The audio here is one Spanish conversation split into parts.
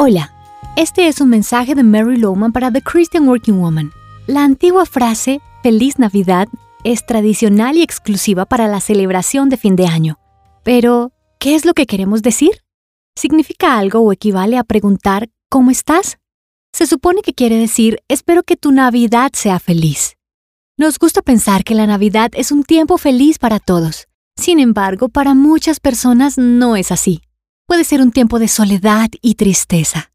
Hola, este es un mensaje de Mary Lowman para The Christian Working Woman. La antigua frase Feliz Navidad es tradicional y exclusiva para la celebración de fin de año. Pero, ¿qué es lo que queremos decir? ¿Significa algo o equivale a preguntar ¿cómo estás? Se supone que quiere decir espero que tu Navidad sea feliz. Nos gusta pensar que la Navidad es un tiempo feliz para todos. Sin embargo, para muchas personas no es así puede ser un tiempo de soledad y tristeza.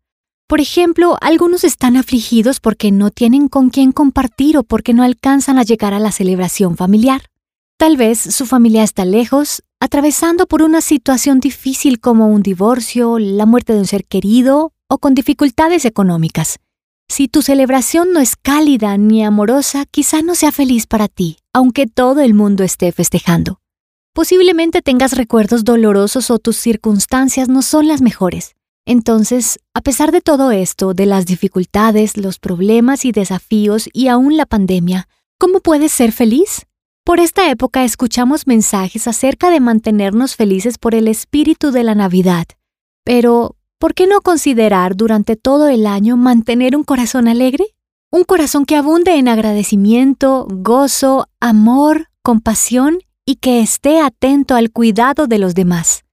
Por ejemplo, algunos están afligidos porque no tienen con quién compartir o porque no alcanzan a llegar a la celebración familiar. Tal vez su familia está lejos, atravesando por una situación difícil como un divorcio, la muerte de un ser querido o con dificultades económicas. Si tu celebración no es cálida ni amorosa, quizá no sea feliz para ti, aunque todo el mundo esté festejando. Posiblemente tengas recuerdos dolorosos o tus circunstancias no son las mejores. Entonces, a pesar de todo esto, de las dificultades, los problemas y desafíos y aún la pandemia, ¿cómo puedes ser feliz? Por esta época escuchamos mensajes acerca de mantenernos felices por el espíritu de la Navidad. Pero, ¿por qué no considerar durante todo el año mantener un corazón alegre? Un corazón que abunde en agradecimiento, gozo, amor, compasión y que esté atento al cuidado de los demás.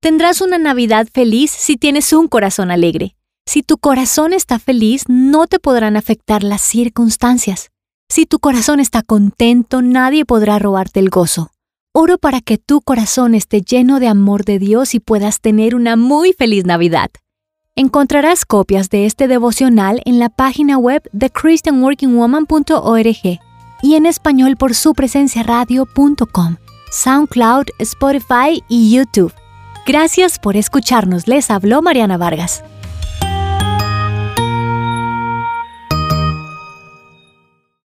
Tendrás una Navidad feliz si tienes un corazón alegre. Si tu corazón está feliz, no te podrán afectar las circunstancias. Si tu corazón está contento, nadie podrá robarte el gozo. Oro para que tu corazón esté lleno de amor de Dios y puedas tener una muy feliz Navidad. Encontrarás copias de este devocional en la página web de christianworkingwoman.org y en español por su presencia radio.com, SoundCloud, Spotify y YouTube. Gracias por escucharnos. Les habló Mariana Vargas.